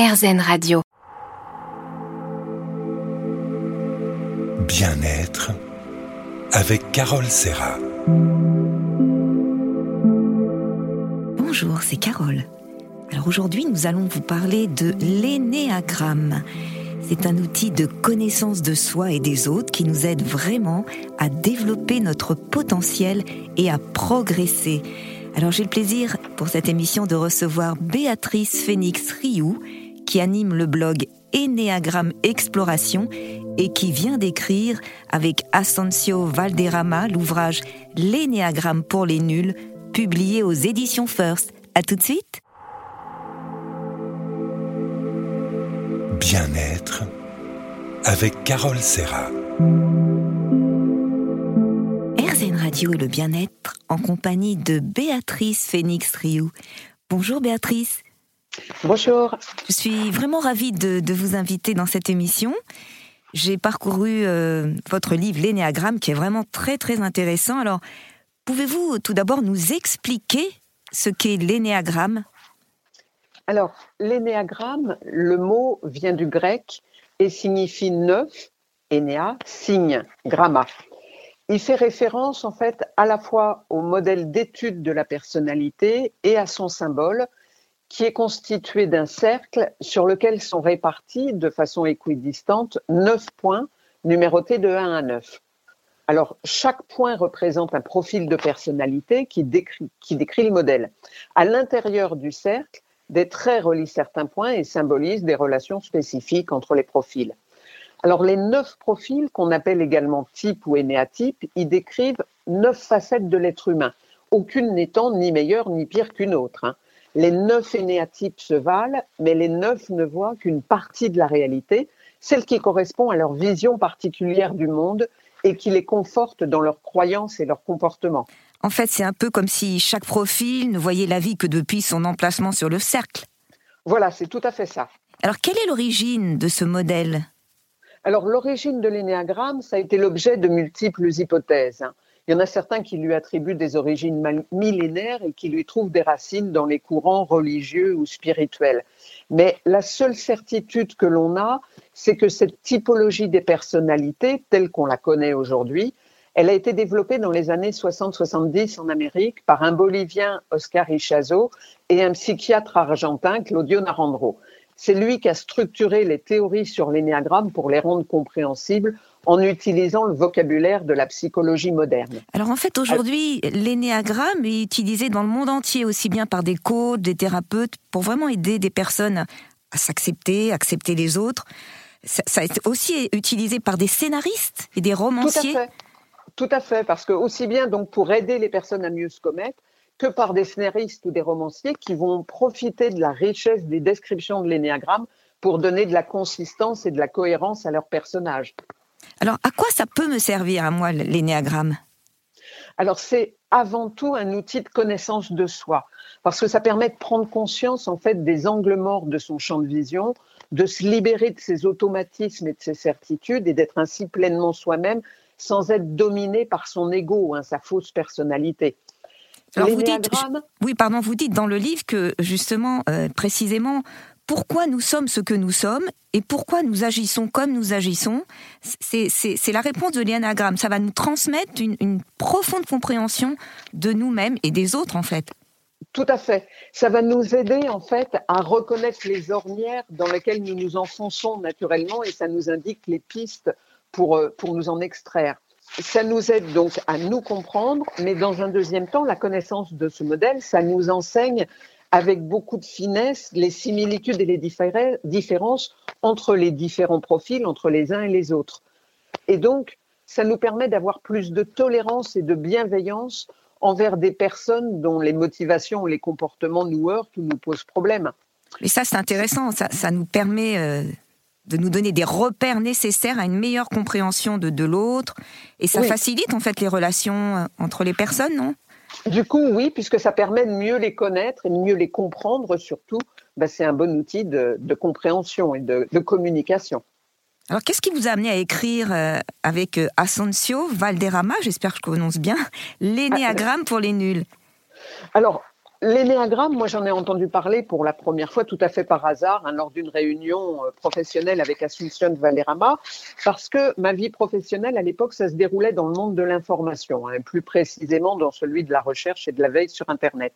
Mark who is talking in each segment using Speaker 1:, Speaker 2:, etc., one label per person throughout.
Speaker 1: RZN Radio.
Speaker 2: Bien-être avec Carole Serra.
Speaker 3: Bonjour, c'est Carole. Alors aujourd'hui, nous allons vous parler de l'énéagramme. C'est un outil de connaissance de soi et des autres qui nous aide vraiment à développer notre potentiel et à progresser. Alors j'ai le plaisir pour cette émission de recevoir Béatrice Phoenix Rioux qui anime le blog Énéagramme Exploration et qui vient d'écrire avec Asensio Valderrama l'ouvrage L'énéagramme pour les nuls publié aux éditions First. À tout de suite.
Speaker 2: Bien-être avec Carole Serra.
Speaker 3: RZN Radio et le bien-être en compagnie de Béatrice Phoenix Rioux. Bonjour Béatrice.
Speaker 4: Bonjour.
Speaker 3: Je suis vraiment ravie de, vous inviter dans cette émission. J'ai parcouru euh, votre livre L'énéagramme qui est vraiment très très intéressant. Alors, pouvez-vous tout d'abord nous expliquer ce qu'est l'énéagramme?
Speaker 4: Alors, l'énéagramme, le mot vient du grec et signifie neuf, énéa, signe, gramma. Il fait référence en fait à la fois au modèle d'étude de la personnalité et à son symbole, qui est constitué d'un cercle sur lequel sont répartis de façon équidistante neuf points numérotés de 1 à 9. Alors, chaque point représente un profil de personnalité qui décrit, le modèle. À l'intérieur du cercle, des traits relient certains points et symbolisent des relations spécifiques entre les profils. Alors les neuf profils, qu'on appelle également type ou énéatype, y décrivent neuf facettes de l'être humain, aucune n'étant ni meilleure ni pire qu'une autre. Hein. Les neuf énéatypes se valent, mais les neuf ne voient qu'une partie de la réalité, celle qui correspond à leur vision particulière du monde et qui les conforte dans leurs croyances et leurs comportements.
Speaker 3: En fait, c'est un peu comme si chaque profil ne voyait la vie que depuis son emplacement sur le cercle.
Speaker 4: Voilà, c'est tout à fait ça.
Speaker 3: Alors, quelle est l'origine de ce modèle?
Speaker 4: Alors, l'origine de l'énéagramme, ça a été l'objet de multiples hypothèses. Il y en a certains qui lui attribuent des origines millénaires et qui lui trouvent des racines dans les courants religieux ou spirituels. Mais la seule certitude que l'on a, c'est que cette typologie des personnalités, telle qu'on la connaît aujourd'hui, elle a été développée dans les années 60-70 en Amérique par un Bolivien, Oscar Ichazo, et un psychiatre argentin, Claudio Narandro. C'est lui qui a structuré les théories sur l'énéagramme pour les rendre compréhensibles en utilisant le vocabulaire de la psychologie moderne.
Speaker 3: Alors en fait, aujourd'hui, l'énéagramme est utilisé dans le monde entier, aussi bien par des coachs, des thérapeutes, pour vraiment aider des personnes à s'accepter, accepter les autres. Ça, ça été aussi utilisé par des scénaristes et des romanciers.
Speaker 4: Tout à fait. Tout à fait, parce que aussi bien donc pour aider les personnes à mieux se commettre que par des scénaristes ou des romanciers qui vont profiter de la richesse des descriptions de l'énéagramme pour donner de la consistance et de la cohérence à leurs personnages.
Speaker 3: Alors, à quoi ça peut me servir à moi l'énéagramme?
Speaker 4: Alors, c'est avant tout un outil de connaissance de soi, parce que ça permet de prendre conscience en fait des angles morts de son champ de vision, de se libérer de ses automatismes et de ses certitudes et d'être ainsi pleinement soi-même sans être dominé par son ego, hein, sa fausse personnalité.
Speaker 3: Alors vous dites, oui, pardon, vous dites dans le livre que justement, euh, précisément, pourquoi nous sommes ce que nous sommes et pourquoi nous agissons comme nous agissons, c'est la réponse de l'énagramme. Ça va nous transmettre une, profonde compréhension de nous-mêmes et des autres, en fait.
Speaker 4: Tout à fait. Ça va nous aider en fait à reconnaître les ornières dans lesquelles nous nous enfonçons naturellement et ça nous indique les pistes pour, euh, pour nous en extraire. Ça nous aide donc à nous comprendre, mais dans un deuxième temps, la connaissance de ce modèle, ça nous enseigne avec beaucoup de finesse les similitudes et les différences entre les différents profils, entre les uns et les autres. Et donc, ça nous permet d'avoir plus de tolérance et de bienveillance envers des personnes dont les motivations ou les comportements nous heurtent ou nous posent problème.
Speaker 3: Mais ça, c'est intéressant. Ça, ça, nous permet euh, de nous donner des repères nécessaires à une meilleure compréhension de, de l'autre. Et ça facilite en fait les relations euh, entre les personnes, non?
Speaker 4: Du coup, oui, puisque ça permet de mieux les connaître et de mieux les comprendre surtout. Ben, c'est un bon outil de, compréhension et de, communication.
Speaker 3: Alors, qu'est-ce qui vous a amené à écrire euh, avec euh, Asensio Valderrama, j'espère que je prononce bien, l'énéagramme pour les nuls
Speaker 4: Alors, L'énéagramme, moi j'en ai entendu parler pour la première fois tout à fait par hasard hein, lors d'une réunion euh, professionnelle avec Asuncion Valerama, parce que ma vie professionnelle à l'époque, ça se déroulait dans le monde de l'information, hein, plus précisément dans celui de la recherche et de la veille sur Internet.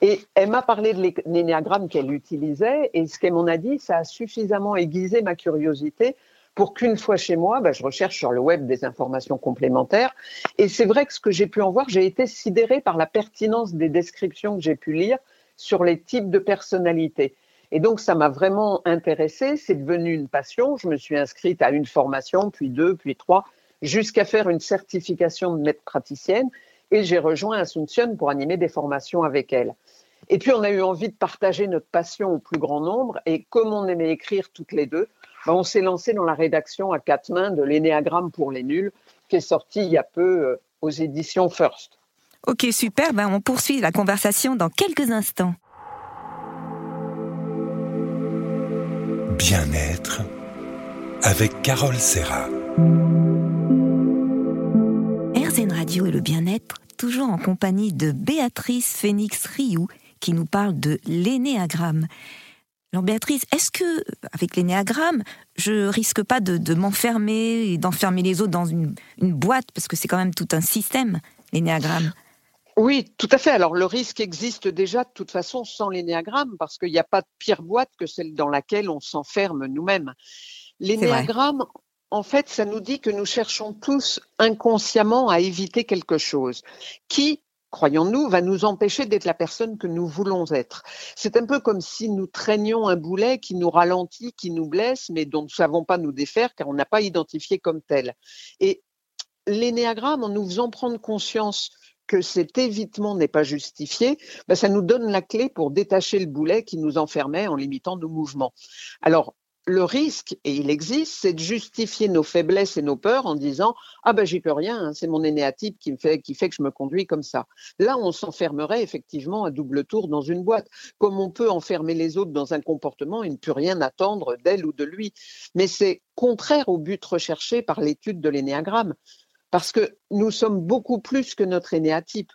Speaker 4: Et elle m'a parlé de l'énéagramme qu'elle utilisait, et ce qu'elle m'en a dit, ça a suffisamment aiguisé ma curiosité pour qu'une fois chez moi, bah, je recherche sur le web des informations complémentaires. Et c'est vrai que ce que j'ai pu en voir, j'ai été sidérée par la pertinence des descriptions que j'ai pu lire sur les types de personnalités. Et donc, ça m'a vraiment intéressée. C'est devenu une passion. Je me suis inscrite à une formation, puis deux, puis trois, jusqu'à faire une certification de maître praticienne. Et j'ai rejoint Asuncion pour animer des formations avec elle. Et puis, on a eu envie de partager notre passion au plus grand nombre. Et comme on aimait écrire toutes les deux, on s'est lancé dans la rédaction à quatre mains de l'énéagramme pour les nuls, qui est sorti il y a peu euh, aux éditions First.
Speaker 3: Ok, super. Ben, on poursuit la conversation dans quelques instants.
Speaker 2: Bien-être avec Carole Serra.
Speaker 3: RZN Radio et le bien-être, toujours en compagnie de Béatrice Phoenix Rioux, qui nous parle de l'énéagramme. Alors Béatrice, est-ce que avec l'énéagramme, je risque pas de, m'enfermer et d'enfermer les autres dans une, boîte? Parce que c'est quand même tout un système l'énéagramme.
Speaker 4: Oui, tout à fait. Alors le risque existe déjà de toute façon sans l'énéagramme parce qu'il n'y a pas de pire boîte que celle dans laquelle on s'enferme nous-mêmes. L'énéagramme, en fait, ça nous dit que nous cherchons tous inconsciemment à éviter quelque chose qui, croyons-nous, va nous empêcher d'être la personne que nous voulons être. C'est un peu comme si nous traînions un boulet qui nous ralentit, qui nous blesse, mais dont nous ne savons pas nous défaire car on n'a pas identifié comme tel. Et l'énéagramme, en nous faisant prendre conscience que cet évitement n'est pas justifié, ben ça nous donne la clé pour détacher le boulet qui nous enfermait en limitant nos mouvements. Alors, le risque, et il existe, c'est de justifier nos faiblesses et nos peurs en disant ah ben j'y peux rien, hein, c'est mon énéatype qui me fait qui fait que je me conduis comme ça. Là, on s'enfermerait effectivement à double tour dans une boîte, comme on peut enfermer les autres dans un comportement et ne peut rien attendre d'elle ou de lui. Mais c'est contraire au but recherché par l'étude de l'énéagramme, parce que nous sommes beaucoup plus que notre énéatype.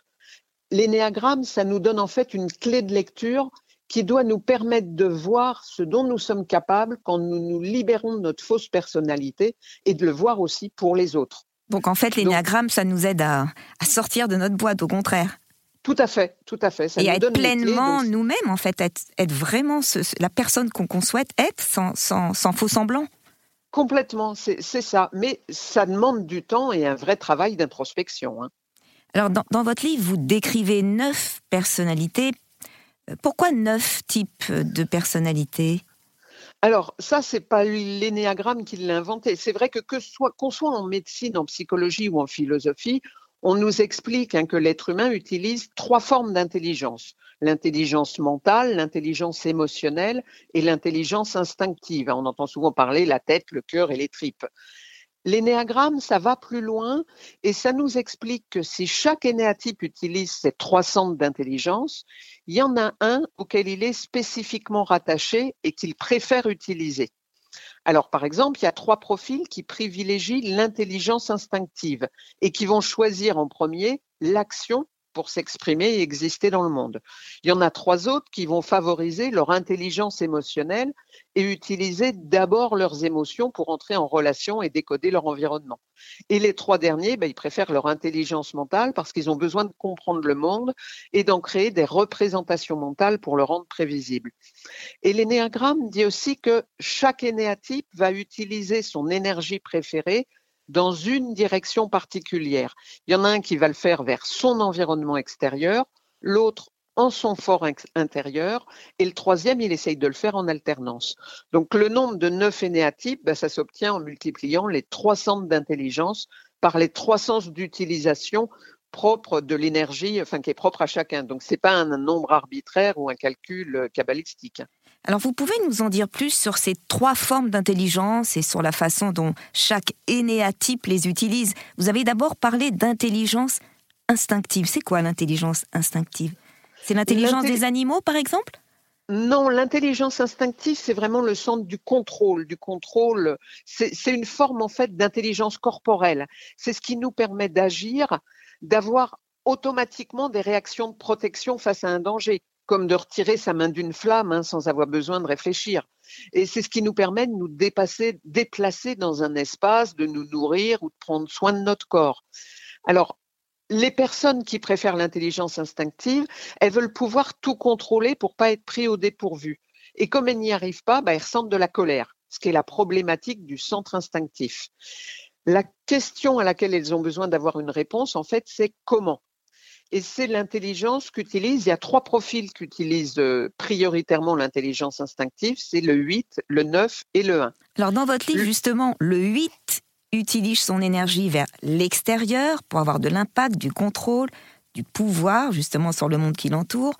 Speaker 4: L'énéagramme, ça nous donne en fait une clé de lecture qui doit nous permettre de voir ce dont nous sommes capables quand nous nous libérons de notre fausse personnalité et de le voir aussi pour les autres.
Speaker 3: Donc en fait, l'énéagramme, ça nous aide à, sortir de notre boîte, au contraire.
Speaker 4: Tout à fait, tout à fait.
Speaker 3: et à être pleinement nous-mêmes, en fait, être, vraiment la personne qu'on souhaite être sans, sans, faux semblant.
Speaker 4: Complètement, c'est ça. Mais ça demande du temps et un vrai travail d'introspection. Hein.
Speaker 3: Alors, dans, dans, votre livre, vous décrivez neuf personnalités pourquoi neuf types de personnalités?
Speaker 4: Alors, ça, c'est pas l'énéagramme qui l'a inventé. C'est vrai que qu'on soit, soit en médecine, en psychologie ou en philosophie, on nous explique hein, que l'être humain utilise trois formes d'intelligence. L'intelligence mentale, l'intelligence émotionnelle et l'intelligence instinctive. On entend souvent parler la tête, le cœur et les tripes. L'énéagramme, ça va plus loin et ça nous explique que si chaque énéatype utilise ces trois centres d'intelligence, il y en a un auquel il est spécifiquement rattaché et qu'il préfère utiliser. Alors, par exemple, il y a trois profils qui privilégient l'intelligence instinctive et qui vont choisir en premier l'action pour s'exprimer et exister dans le monde. Il y en a trois autres qui vont favoriser leur intelligence émotionnelle et utiliser d'abord leurs émotions pour entrer en relation et décoder leur environnement. Et les trois derniers, ben, ils préfèrent leur intelligence mentale parce qu'ils ont besoin de comprendre le monde et d'en créer des représentations mentales pour le rendre prévisible. Et l'énéagramme dit aussi que chaque énéatype va utiliser son énergie préférée dans une direction particulière. Il y en a un qui va le faire vers son environnement extérieur, l'autre en son fort intérieur, et le troisième, il essaye de le faire en alternance. Donc le nombre de neuf énéatypes, ben, ça s'obtient en multipliant les trois centres d'intelligence par les trois sens d'utilisation propres de l'énergie, enfin qui est propre à chacun. Donc c'est pas un nombre arbitraire ou un calcul cabalistique.
Speaker 3: Alors vous pouvez nous en dire plus sur ces trois formes d'intelligence et sur la façon dont chaque énéatype les utilise. Vous avez d'abord parlé d'intelligence instinctive. C'est quoi l'intelligence instinctive? C'est l'intelligence des animaux par exemple?
Speaker 4: Non, l'intelligence instinctive, c'est vraiment le centre du contrôle, du contrôle. C'est une forme en fait d'intelligence corporelle. C'est ce qui nous permet d'agir, d'avoir automatiquement des réactions de protection face à un danger, comme de retirer sa main d'une flamme hein, sans avoir besoin de réfléchir. Et c'est ce qui nous permet de nous dépasser, déplacer dans un espace, de nous nourrir ou de prendre soin de notre corps. Alors, les personnes qui préfèrent l'intelligence instinctive, elles veulent pouvoir tout contrôler pour pas être pris au dépourvu. Et comme elles n'y arrivent pas, bah, elles ressentent de la colère, ce qui est la problématique du centre instinctif. La question à laquelle elles ont besoin d'avoir une réponse, en fait, c'est comment? Et c'est l'intelligence qu'utilise. Il y a trois profils qui utilisent euh, prioritairement l'intelligence instinctive, c'est le 8, le 9 et le 1.
Speaker 3: Alors dans votre livre, justement, le 8 utilise son énergie vers l'extérieur pour avoir de l'impact, du contrôle, du pouvoir, justement, sur le monde qui l'entoure.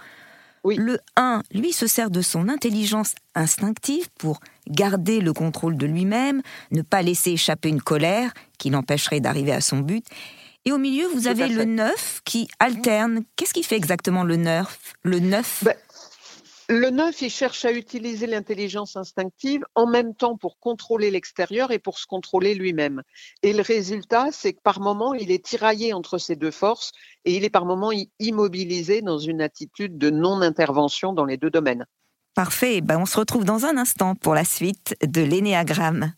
Speaker 3: Oui. Le 1, lui, se sert de son intelligence instinctive pour garder le contrôle de lui-même, ne pas laisser échapper une colère qui l'empêcherait d'arriver à son but. Et au milieu, vous avez le 9 qui alterne. Qu'est-ce qui fait exactement le 9 Le 9
Speaker 4: ben, Le 9, il cherche à utiliser l'intelligence instinctive en même temps pour contrôler l'extérieur et pour se contrôler lui-même. Et le résultat, c'est que par moment, il est tiraillé entre ces deux forces et il est par moment immobilisé dans une attitude de non-intervention dans les deux domaines.
Speaker 3: Parfait, ben on se retrouve dans un instant pour la suite de l'énéagramme.